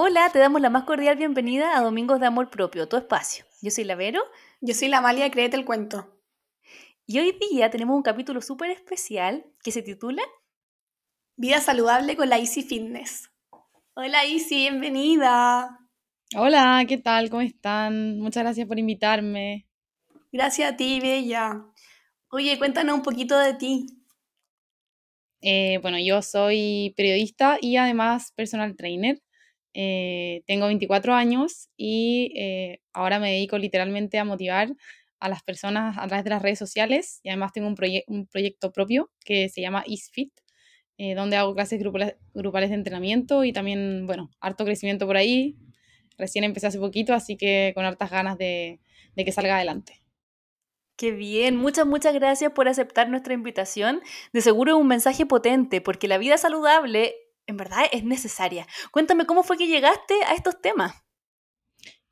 Hola, te damos la más cordial bienvenida a Domingos de Amor Propio, tu espacio. Yo soy la Vero. Yo soy la Amalia, créete el cuento. Y hoy día tenemos un capítulo súper especial que se titula Vida saludable con la Easy Fitness. Hola Easy, bienvenida. Hola, ¿qué tal? ¿Cómo están? Muchas gracias por invitarme. Gracias a ti, Bella. Oye, cuéntanos un poquito de ti. Eh, bueno, yo soy periodista y además personal trainer. Eh, tengo 24 años y eh, ahora me dedico literalmente a motivar a las personas a través de las redes sociales y además tengo un, un proyecto propio que se llama EastFit, donde hago clases grupales, grupales de entrenamiento y también, bueno, harto crecimiento por ahí. Recién empecé hace poquito, así que con hartas ganas de, de que salga adelante. Qué bien, muchas, muchas gracias por aceptar nuestra invitación. De seguro es un mensaje potente, porque la vida saludable en verdad es necesaria. Cuéntame cómo fue que llegaste a estos temas.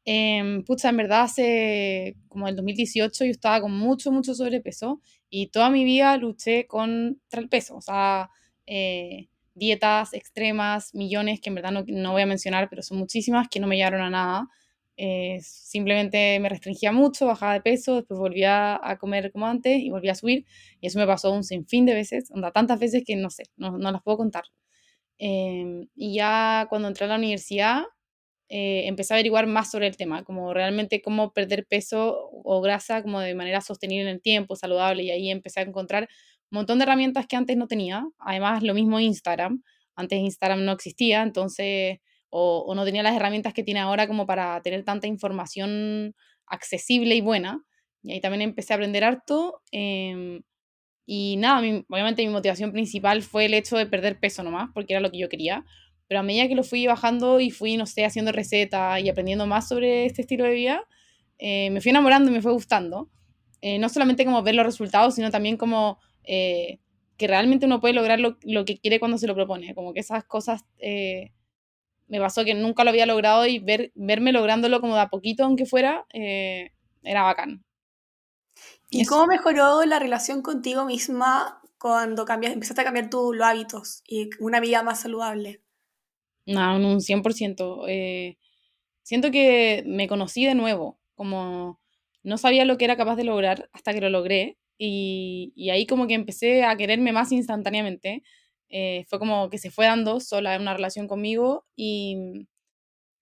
Eh, pucha, en verdad hace como el 2018 yo estaba con mucho, mucho sobrepeso y toda mi vida luché contra el peso, o sea, eh, dietas extremas, millones que en verdad no, no, voy a mencionar, pero son muchísimas que no me llevaron a nada. Eh, simplemente me restringía mucho, bajaba de peso, después volvía a comer como antes y volvía a subir. Y eso me pasó un sinfín de veces, onda, tantas veces que no sé, no, no las puedo contar. Eh, y ya cuando entré a la universidad, eh, empecé a averiguar más sobre el tema, como realmente cómo perder peso o grasa como de manera sostenible en el tiempo, saludable. Y ahí empecé a encontrar un montón de herramientas que antes no tenía. Además, lo mismo Instagram. Antes Instagram no existía, entonces o, no tenía las herramientas que tiene ahora como para tener tanta información accesible y buena. Y ahí también empecé a aprender harto. Em, y nada, obviamente mi motivación principal fue el hecho de perder peso nomás, porque era lo que yo quería. Pero a medida que lo fui bajando y fui, no sé, haciendo recetas y aprendiendo más sobre este estilo de vida, eh, me fui enamorando y me fue gustando. Eh, no solamente como ver los resultados, sino también como eh, que realmente uno puede lograr lo, lo, que quiere cuando se lo propone. Como que esas cosas me pasó que nunca lo había logrado y ver, verme lográndolo como de a poquito, aunque fuera, era bacán. ¿Y cómo mejoró la relación contigo misma cuando cambias, empezaste a cambiar tus hábitos y una vida más saludable? No, un 100%. Eh, siento que me conocí de nuevo, como no sabía lo que era capaz de lograr hasta que lo logré y, y ahí como que empecé a quererme más instantáneamente eh, fue como que se fue dando sola en una relación conmigo y,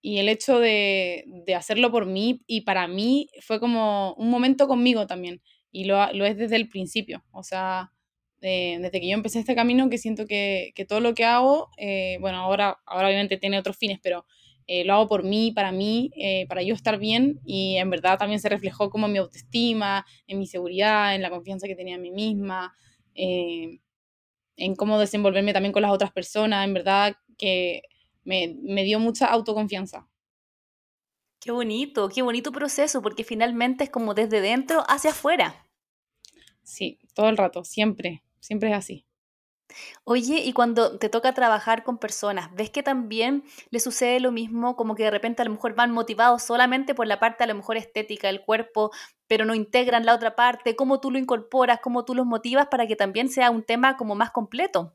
y el hecho de, de, hacerlo por mí y para mí fue como un momento conmigo también y lo, lo es desde el principio, o sea, eh, desde que yo empecé este camino que siento que, que todo lo que hago, eh, bueno, ahora, ahora obviamente tiene otros fines, pero lo hago por mí, para mí, para yo estar bien y en verdad también se reflejó como en mi autoestima, en mi seguridad, en la confianza que tenía en mí misma en cómo desenvolverme también con las otras personas, en verdad que me, me dio mucha autoconfianza. Qué bonito, qué bonito proceso, porque finalmente es como desde dentro hacia afuera. Sí, todo el rato, siempre, siempre es así. Oye, y cuando te toca trabajar con personas, ¿ves que también le sucede lo mismo? Como que de repente a lo mejor van motivados solamente por la parte a lo mejor estética del cuerpo, pero no integran la otra parte. ¿Cómo tú lo incorporas? ¿Cómo tú los motivas para que también sea un tema como más completo?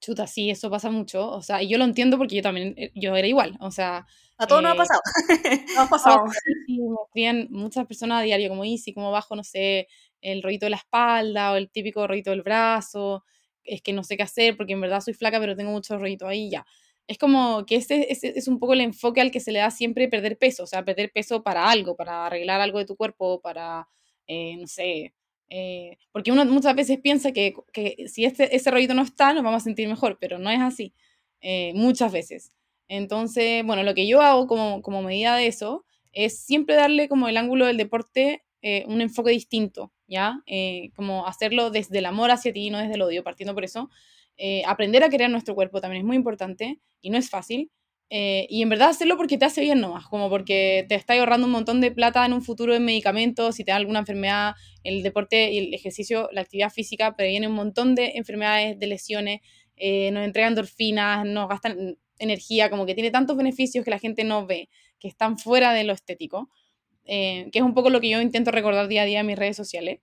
Chuta, sí, eso pasa mucho. O sea, y yo lo entiendo porque yo también, eh, yo era igual. O sea. A todos nos ha eh, pasado. nos ha pasado. Sí, me escriben muchas personas a diario, como Easy, como bajo, no sé, el rollito de la espalda o el típico rollito del brazo es que no sé qué hacer porque en verdad soy flaca, pero tengo mucho rollito ahí ya. Es como que ese, es un poco el enfoque al que se le da siempre perder peso, o sea, perder peso para algo, para arreglar algo de tu cuerpo, para, eh, no sé, eh, porque uno muchas veces piensa que, que, si este, ese rollito no está, nos vamos a sentir mejor, pero no es así, eh, muchas veces. Entonces, bueno, lo que yo hago como, como medida de eso es siempre darle como el ángulo del deporte un enfoque distinto. ¿Ya? Eh, como hacerlo desde el amor hacia ti, no desde el odio, partiendo por eso. Eh, aprender a querer nuestro cuerpo también es muy importante y no es fácil. Eh, y en verdad hacerlo porque te hace bien nomás, como porque te está ahorrando un montón de plata en un futuro en medicamentos, si te da alguna enfermedad, el deporte y el ejercicio, la actividad física previene un montón de enfermedades, de lesiones, nos entregan endorfinas, nos gastan energía, como que tiene tantos beneficios que la gente no ve, que están fuera de lo estético. Eh, que es un poco lo que yo intento recordar día a día en mis redes sociales.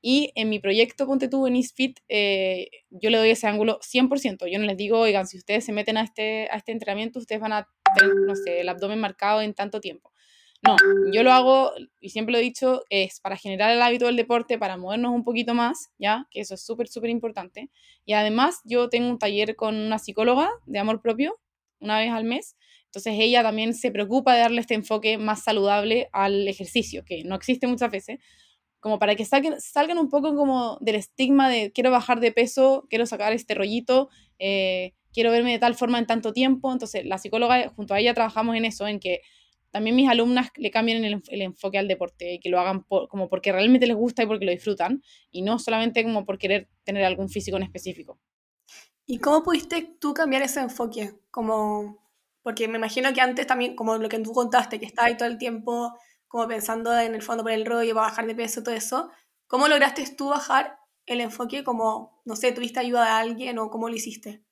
Y en mi proyecto Ponte tú en Eastfit, eh, yo le doy ese ángulo 100%. Yo no les digo, oigan, si ustedes se meten a este, a este entrenamiento, ustedes van a tener, no sé, el abdomen marcado en tanto tiempo. No, yo lo hago, y siempre lo he dicho, es para generar el hábito del deporte, para movernos un poquito más, ¿ya? Que eso es súper, súper importante. Y además yo tengo un taller con una psicóloga de amor propio, una vez al mes. Entonces ella también se preocupa de darle este enfoque más saludable al ejercicio, que no existe muchas veces, como para que salgan, salgan un poco como del estigma de quiero bajar de peso, quiero sacar este rollito, eh, quiero verme de tal forma en tanto tiempo. Entonces la psicóloga, junto a ella trabajamos en eso, en que también mis alumnas le cambien el, enfoque al deporte y que lo hagan como porque realmente les gusta y porque lo disfrutan y no solamente como por querer tener algún físico en específico. ¿Y cómo pudiste tú cambiar ese enfoque? Como, porque me imagino que antes también, como lo que tú contaste, que estabas ahí todo el tiempo como pensando en el fondo por el rollo, para bajar de peso, todo eso, ¿cómo lograste tú bajar el enfoque como, no sé, tuviste ayuda de alguien o cómo lo hiciste?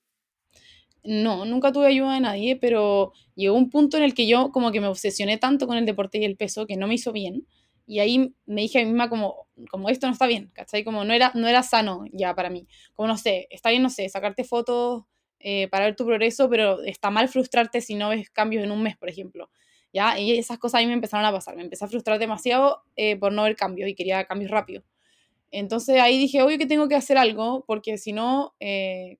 No, nunca tuve ayuda de nadie, pero llegó un punto en el que yo como que me obsesioné tanto con el deporte y el peso que no me hizo bien. Y ahí me dije a mí misma como, como esto no está bien, ¿cachai? Como no era, no era sano ya para mí. Como no sé, está bien, no sé, sacarte fotos eh, para ver tu progreso, pero está mal frustrarte si no ves cambios en un mes, por ejemplo. ¿Ya? Y esas cosas a mí me empezaron a pasar. Me empecé a frustrar demasiado eh, por no ver cambios y quería cambios rápidos. Entonces ahí dije, oye, que tengo que hacer algo, porque si no, eh,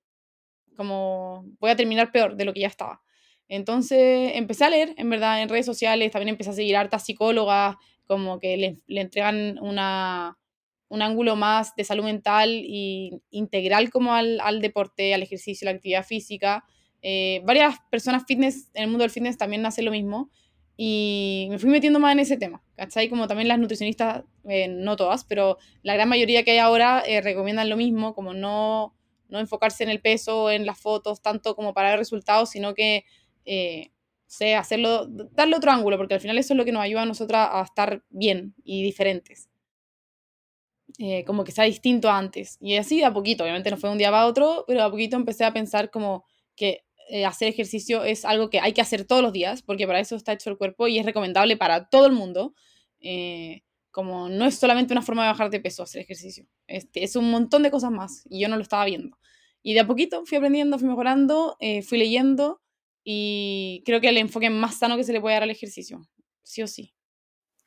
como voy a terminar peor de lo que ya estaba. Entonces empecé a leer, en verdad, en redes sociales, también empecé a seguir hartas psicólogas, como que le, le entregan una, un ángulo más de salud mental y integral como al, al deporte, al ejercicio, a la actividad física. Eh, varias personas fitness, en el mundo del fitness también hacen lo mismo y me fui metiendo más en ese tema, ¿cachai? Como también las nutricionistas, eh, no todas, pero la gran mayoría que hay ahora eh, recomiendan lo mismo, como no no enfocarse en el peso, en las fotos, tanto como para ver resultados, sino que, eh, sé, hacerlo, darle otro ángulo, porque al final eso es lo que nos ayuda a nosotras a estar bien y diferentes. Eh, como que sea distinto antes. Y así de a poquito, obviamente no fue un día para otro, pero a poquito empecé a pensar como que eh, hacer ejercicio es algo que hay que hacer todos los días, porque para eso está hecho el cuerpo y es recomendable para todo el mundo. Eh, como no es solamente una forma de bajar de peso hacer ejercicio, este, es un montón de cosas más y yo no lo estaba viendo. Y de a poquito fui aprendiendo, fui mejorando, fui leyendo y creo que el enfoque más sano que se le puede dar al ejercicio, sí o sí.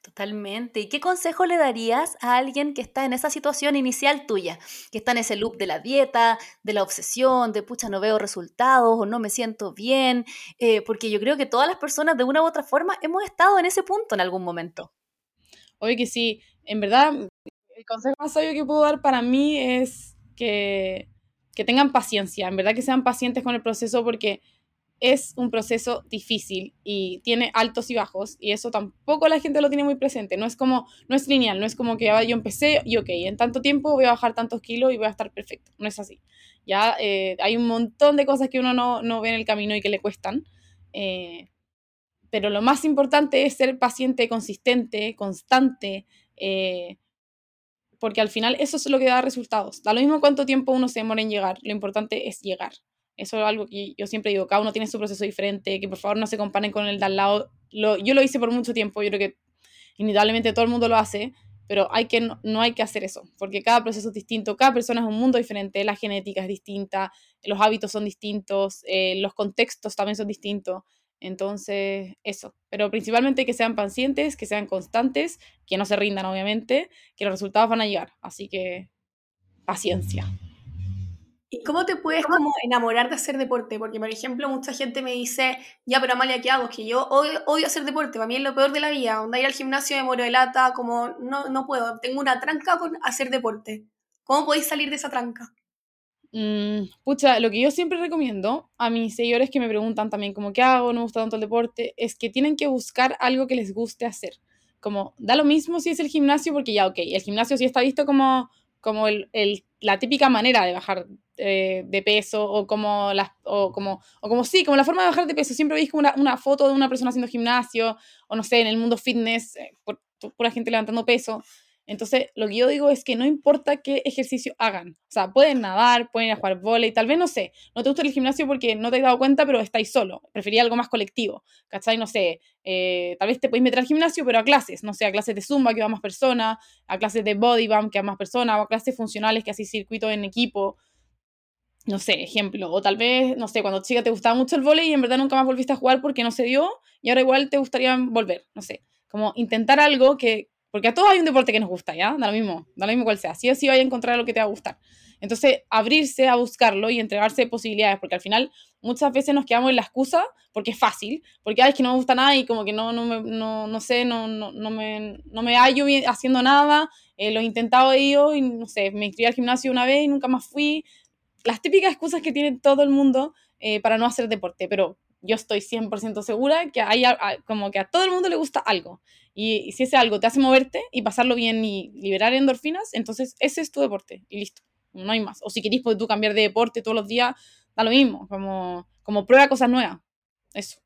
Totalmente. ¿Y qué consejo le darías a alguien que está en esa situación inicial tuya? Que está en ese loop de la dieta, de la obsesión, de pucha, no veo resultados o no me siento bien. Eh, porque yo creo que todas las personas de una u otra forma hemos estado en ese punto en algún momento. Oye, que sí, en verdad, el consejo más sabio que puedo dar para mí es que, que tengan paciencia, en verdad que sean pacientes con el proceso porque es un proceso difícil y tiene altos y bajos y eso tampoco la gente lo tiene muy presente. No es como, no es lineal, no es como que ah, yo empecé y ok, en tanto tiempo voy a bajar tantos kilos y voy a estar perfecto. No es así. Ya eh, hay un montón de cosas que uno no, no, ve en el camino y que le cuestan. Eh, pero lo más importante es ser paciente, consistente, constante, eh, porque al final eso es lo que da resultados. Da lo mismo cuánto tiempo uno se demora en llegar, lo importante es llegar. Eso es algo que yo siempre digo, cada uno tiene su proceso diferente, que por favor no se comparen con el de al lado. Yo lo hice por mucho tiempo, yo creo que inevitablemente todo el mundo lo hace, pero hay que, no, hay que hacer eso, porque cada proceso es distinto, cada persona es un mundo diferente, la genética es distinta, los hábitos son distintos, eh, los contextos también son distintos. Entonces, eso. Pero principalmente que sean pacientes, que sean constantes, que no se rindan, obviamente, que los resultados van a llegar. Así que, paciencia. ¿Y cómo te puedes como enamorar de hacer deporte? Porque, por ejemplo, mucha gente me dice, ya, pero Amalia, ¿qué hago? Que yo odio, hacer deporte, para mí es lo peor de la vida. Onda ir al gimnasio de moro de lata, como no, no puedo, tengo una tranca con hacer deporte. ¿Cómo podéis salir de esa tranca? Mm, pucha, lo que yo siempre recomiendo a mis seguidores que me preguntan también como qué hago, no me gusta tanto el deporte, es que tienen que buscar algo que les guste hacer. Como da lo mismo si es el gimnasio, porque ya, ok, el gimnasio sí está visto como, como el, la típica manera de bajar eh, de peso o como, las, o, como, o como sí, como la forma de bajar de peso. Siempre veis como una, foto de una persona haciendo gimnasio o no sé, en el mundo fitness, eh, por, pura gente levantando peso. Entonces, lo que yo digo es que no importa qué ejercicio hagan. O sea, pueden nadar, pueden ir a jugar volei, tal vez, no sé, no te gusta el gimnasio porque no te has dado cuenta, pero estáis solo. Prefería algo más colectivo, ¿cachai? No sé, eh, tal vez te podéis meter al gimnasio, pero a clases, no sé, a clases de zumba que va más personas, a clases de body que va más personas, o a clases funcionales que así circuito en equipo. No sé, ejemplo, o tal vez, no sé, cuando chica te gustaba mucho el vóley y en verdad nunca más volviste a jugar porque no se dio y ahora igual te gustaría volver, no sé, como intentar algo que, porque a todos hay un deporte que nos gusta, ¿ya? Da lo mismo, da lo mismo cual sea, sí o sí vaya a encontrar lo que te va a gustar. Entonces, abrirse a buscarlo y entregarse posibilidades, porque al final muchas veces nos quedamos en la excusa porque es fácil, porque ay, es que no me gusta nada y como que no, no, no, no sé, no, no, no, me, no me hallo haciendo nada, eh, lo he intentado yo y no sé, me inscribí al gimnasio una vez y nunca más fui. Las típicas excusas que tiene todo el mundo eh, para no hacer deporte, pero yo estoy 100% segura que hay como que a todo el mundo le gusta algo. Y, si ese algo te hace moverte y pasarlo bien y liberar endorfinas, entonces ese es tu deporte y listo no hay más. O si querés tú cambiar de deporte todos los días, da lo mismo, como, como prueba cosas nuevas. Eso.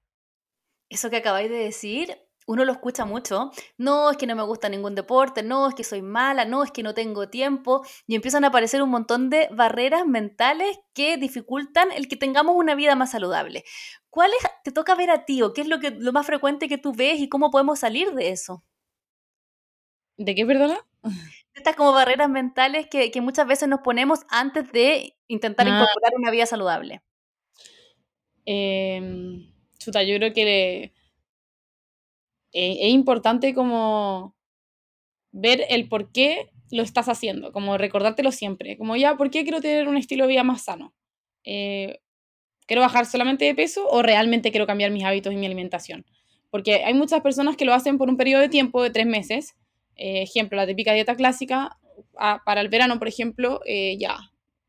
Eso que acabáis de decir, uno lo escucha mucho. No, es que no me gusta ningún deporte, no, es que soy mala, no, es que no tengo tiempo. Y empiezan a aparecer un montón de barreras mentales que dificultan el que tengamos una vida más saludable. ¿Cuáles te toca ver a ti o qué es lo, que, lo más frecuente que tú ves y cómo podemos salir de eso? ¿De qué, perdona? estas como barreras mentales que, que, muchas veces nos ponemos antes de intentar ah. incorporar una vida saludable? Eh, chuta, yo creo que eh, es importante como ver el por qué lo estás haciendo, como recordártelo siempre, como ya, ¿por qué quiero tener un estilo de vida más sano? Eh, ¿Quiero bajar solamente de peso o realmente quiero cambiar mis hábitos y mi alimentación? Porque hay muchas personas que lo hacen por un periodo de tiempo de tres meses eh, ejemplo, la típica dieta clásica, para el verano, por ejemplo, eh, ya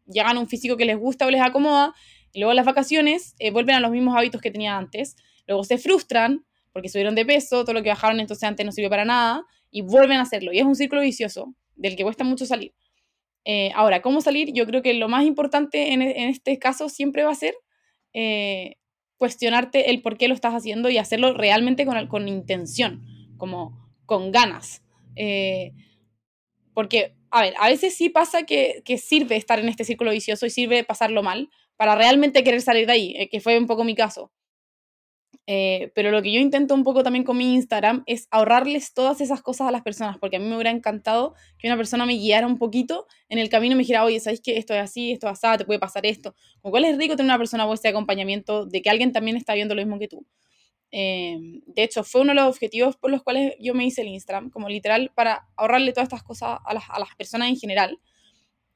llegan a un físico que les gusta o les acomoda, y luego las vacaciones vuelven a los mismos hábitos que tenían antes, luego se frustran porque subieron de peso, todo lo que bajaron entonces antes no sirvió para nada, y vuelven a hacerlo. Y es un círculo vicioso del que cuesta mucho salir. ahora, ¿cómo salir? Yo creo que lo más importante en, en este caso siempre va a ser cuestionarte el por qué lo estás haciendo y hacerlo realmente con, con intención, como con ganas. Eh, porque, a ver, a veces sí pasa que, que, sirve estar en este círculo vicioso y sirve pasarlo mal para realmente querer salir de ahí, eh, que fue un poco mi caso. Eh, pero lo que yo intento un poco también con mi Instagram es ahorrarles todas esas cosas a las personas, porque a mí me hubiera encantado que una persona me guiara un poquito en el camino y me dijera, oye, ¿sabes que esto es así, esto es así, te puede pasar esto? Cuál es rico tener una persona vuestra de acompañamiento, de que alguien también está viendo lo mismo que tú. Eh, de hecho, fue uno de los objetivos por los cuales yo me hice el Instagram, como literal para ahorrarle todas estas cosas a las, a las personas en general.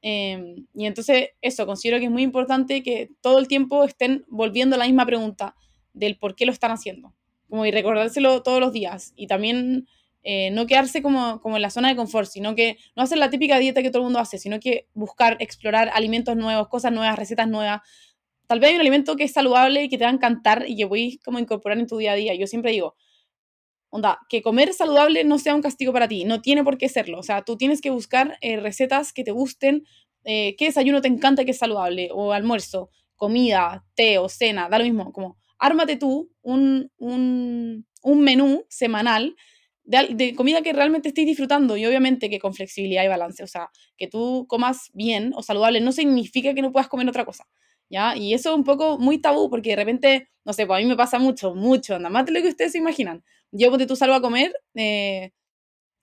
Eh, y entonces, eso, considero que es muy importante que todo el tiempo estén volviendo a la misma pregunta del por qué lo están haciendo, como y recordárselo todos los días. Y también eh, no quedarse como, como en la zona de confort, sino que no hacer la típica dieta que todo el mundo hace, sino que buscar, explorar alimentos nuevos, cosas nuevas, recetas nuevas, tal vez hay un alimento que es saludable y que te va a encantar y que voy como incorporar en tu día a día. Yo siempre digo, onda, que comer saludable no sea un castigo para ti, no tiene por qué serlo. O sea, tú tienes que buscar eh, recetas que te gusten, eh, qué desayuno te encanta que es saludable, o almuerzo, comida, té o cena, da lo mismo, como ármate tú un, un, menú semanal de, comida que realmente estés disfrutando y obviamente que con flexibilidad y balance. O sea, que tú comas bien o saludable no significa que no puedas comer otra cosa. ¿ya? Y eso es un poco muy tabú porque de repente, no sé, pues a mí me pasa mucho, mucho, nada más de lo que ustedes se imaginan. Yo, de tú salgo a comer eh,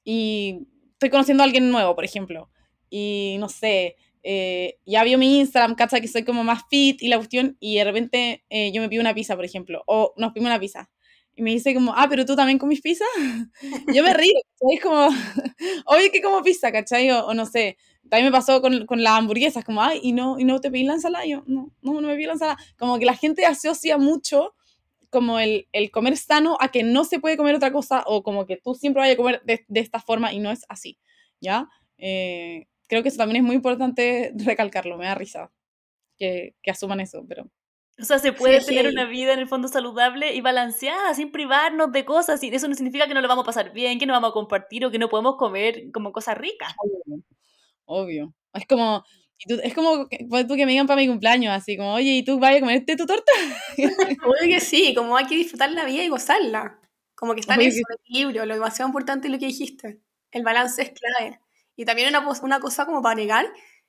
y estoy conociendo a alguien nuevo, por ejemplo, y no sé, eh, ya vio mi Instagram, cacha que soy como más fit y la cuestión, y de repente eh, yo me pido una pizza, por ejemplo, o nos pide una pizza. Y me dice como, ah, pero tú también comes pizza. yo me río, es como, oye, que como pizza, ¿cachai? O, o no sé, también me pasó con, con, las hamburguesas, como, ay, ¿y no, y no te pedí la ensalada? Yo, no, no, no me pedí la ensalada. Como que la gente asocia mucho como el, el, comer sano a que no se puede comer otra cosa o como que tú siempre vayas a comer de, de esta forma y no es así, ¿ya? Eh, creo que eso también es muy importante recalcarlo, me da risa que, que asuman eso, pero... O sea, se puede sí, tener sí. una vida en el fondo saludable y balanceada, sin privarnos de cosas, y eso no significa que no lo vamos a pasar bien, que no vamos a compartir o que no podemos comer como cosas ricas obvio. Es como, es como que, tú que me digan para mi cumpleaños, así como, oye, ¿y tú vas a comerte tu torta? Obvio que sí, como hay que disfrutar la vida y gozarla. Como que está en ese equilibrio, lo demasiado importante es lo que dijiste. El balance es clave. Y también una, una cosa como para negar,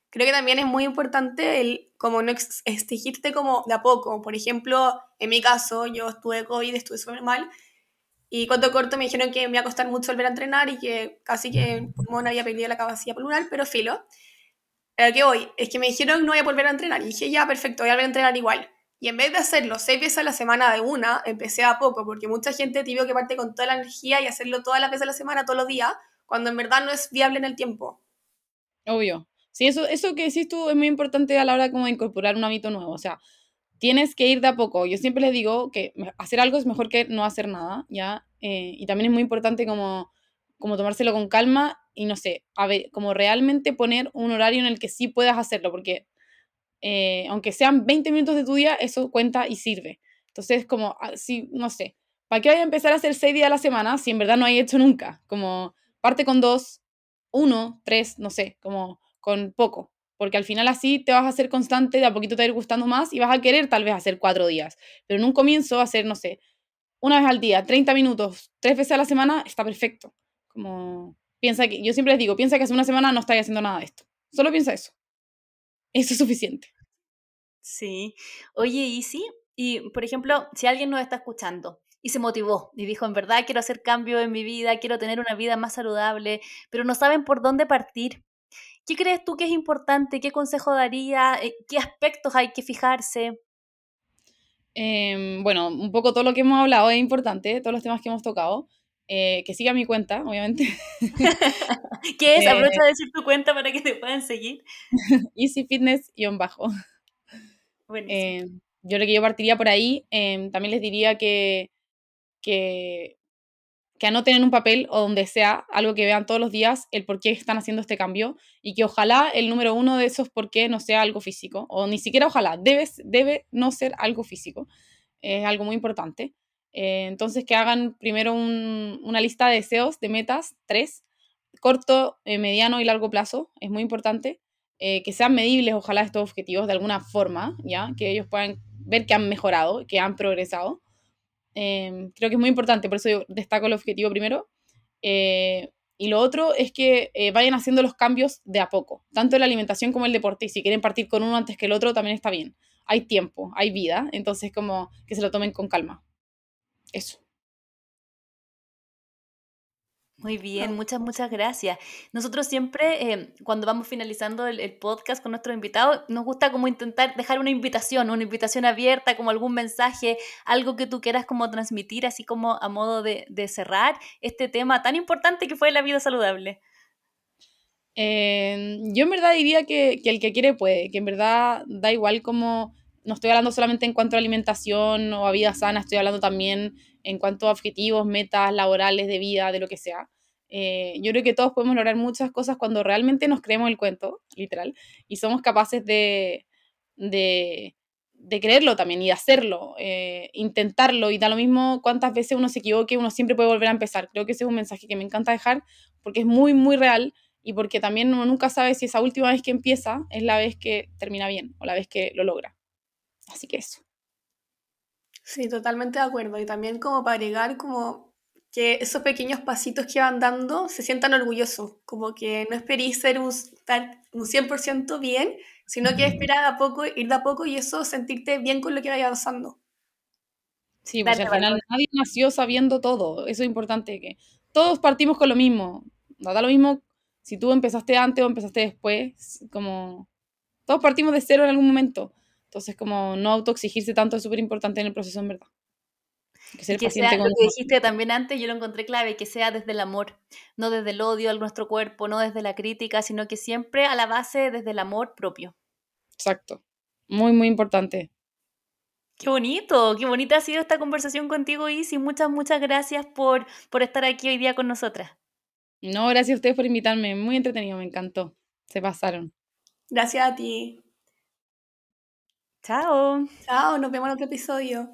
creo que también es muy importante el como no exigirte como de a poco. Por ejemplo, en mi caso, yo estuve COVID, estuve súper mal, y cuando corto me dijeron que me iba a costar mucho volver a entrenar y que casi que no había perdido la capacidad pulmonar, pero filo. a lo que voy, es que me dijeron no voy a volver a entrenar. Y dije, ya, perfecto, voy a volver a entrenar igual. Y en vez de hacerlo seis veces a la semana de una, empecé a poco, porque mucha gente tuvo que parte con toda la energía y hacerlo todas las veces a la semana, todos los días, cuando en verdad no es viable en el tiempo. Obvio. Sí, eso, eso que decís tú es muy importante a la hora como de incorporar un hábito nuevo. O sea, tienes que ir de a poco. Yo siempre les digo que hacer algo es mejor que no hacer nada, ¿ya? Eh, y también es muy importante como, como tomárselo con calma y no sé, como realmente poner un horario en el que sí puedas hacerlo, porque eh, aunque sean 20 minutos de tu día, eso cuenta y sirve. Entonces, como, así, no sé, ¿para qué vaya a empezar a hacer 6 días a la semana si en verdad no hay hecho nunca? Como, parte con 2, 1, 3, no sé, como con poco. Porque al final así te vas a hacer constante, de a poquito te va ir gustando más y vas a querer tal vez hacer 4 días. Pero en un comienzo hacer, no sé, una vez al día, 30 minutos, 3 veces a la semana, está perfecto. Como, piensa que, yo siempre les digo, piensa que hace una semana no estáis haciendo nada de esto. Solo piensa eso. Eso es suficiente. Sí. Oye, y sí, y por ejemplo, si alguien nos está escuchando y se motivó y dijo, en verdad quiero hacer cambio en mi vida, quiero tener una vida más saludable, pero no saben por dónde partir. ¿Qué crees tú que es importante? ¿Qué consejo daría? Eh, ¿Qué aspectos hay que fijarse? Em, bueno, un poco todo lo que hemos hablado es importante, todos los temas que hemos tocado. Eh, que siga mi cuenta, obviamente. ¿Qué es? Aprovecha de decir tu cuenta para que te puedan seguir. Easy Fitness-bajo. Eh, yo creo que yo partiría por ahí. Em, también les diría que, que, que anoten en un papel o donde sea algo que vean todos los días el por qué están haciendo este cambio y que ojalá el número uno de esos por qué no sea algo físico o ni siquiera ojalá, debe, debe no ser algo físico. Es algo muy importante. Eh, entonces, que hagan primero una lista de deseos, de metas, tres, corto, eh, mediano y largo plazo, es muy importante. Eh, que sean medibles, ojalá, estos objetivos de alguna forma, ¿ya? Que ellos puedan ver que han mejorado, que han progresado. Creo que es muy importante, por eso yo destaco el objetivo primero. y lo otro es que vayan haciendo los cambios de a poco, tanto en la alimentación como en el deporte. Y si quieren partir con uno antes que el otro, también está bien. Hay tiempo, hay vida, entonces como que se lo tomen con calma. Eso. Muy bien, muchas, muchas gracias. Nosotros siempre, eh, cuando vamos finalizando el, podcast con nuestros invitados, nos gusta como intentar dejar una invitación, una invitación abierta, como algún mensaje, algo que tú quieras como transmitir, así como a modo de, cerrar este tema tan importante que fue la vida saludable. Eh, yo en verdad diría que, que el que quiere puede, que en verdad da igual como no estoy hablando solamente en cuanto a alimentación o a vida sana, estoy hablando también en cuanto a objetivos, metas laborales, de vida, de lo que sea. Eh, yo creo que todos podemos lograr muchas cosas cuando realmente nos creemos el cuento, literal, y somos capaces de, de, creerlo también y de hacerlo, eh, intentarlo, y da lo mismo cuántas veces uno se equivoque, uno siempre puede volver a empezar. Creo que ese es un mensaje que me encanta dejar porque es muy, muy real y porque también uno nunca sabe si esa última vez que empieza es la vez que termina bien o la vez que lo logra. Así que eso. Sí, totalmente de acuerdo. Y también como para agregar como que esos pequeños pasitos que van dando se sientan orgullosos, como que no esperéis ser un, un 100% bien, sino que esperar a poco, ir de a poco y eso sentirte bien con lo que vaya pasando. Sí, pues al final nadie nació sabiendo todo, eso es importante, que todos partimos con lo mismo, no da lo mismo si tú empezaste antes o empezaste después, como todos partimos de cero en algún momento. Entonces, como no autoexigirse tanto es súper importante en el proceso, en verdad. Que, ser que sea, lo que dijiste también antes, yo lo encontré clave, que sea desde el amor, no desde el odio a nuestro cuerpo, no desde la crítica, sino que siempre a la base desde el amor propio. Exacto. Muy, muy importante. Qué bonito, qué bonita ha sido esta conversación contigo, Isi. Muchas, muchas gracias por, por estar aquí hoy día con nosotras. No, gracias a ustedes por invitarme. Muy entretenido, me encantó. Se pasaron. Gracias a ti. Chao. Chao, nos vemos en otro episodio.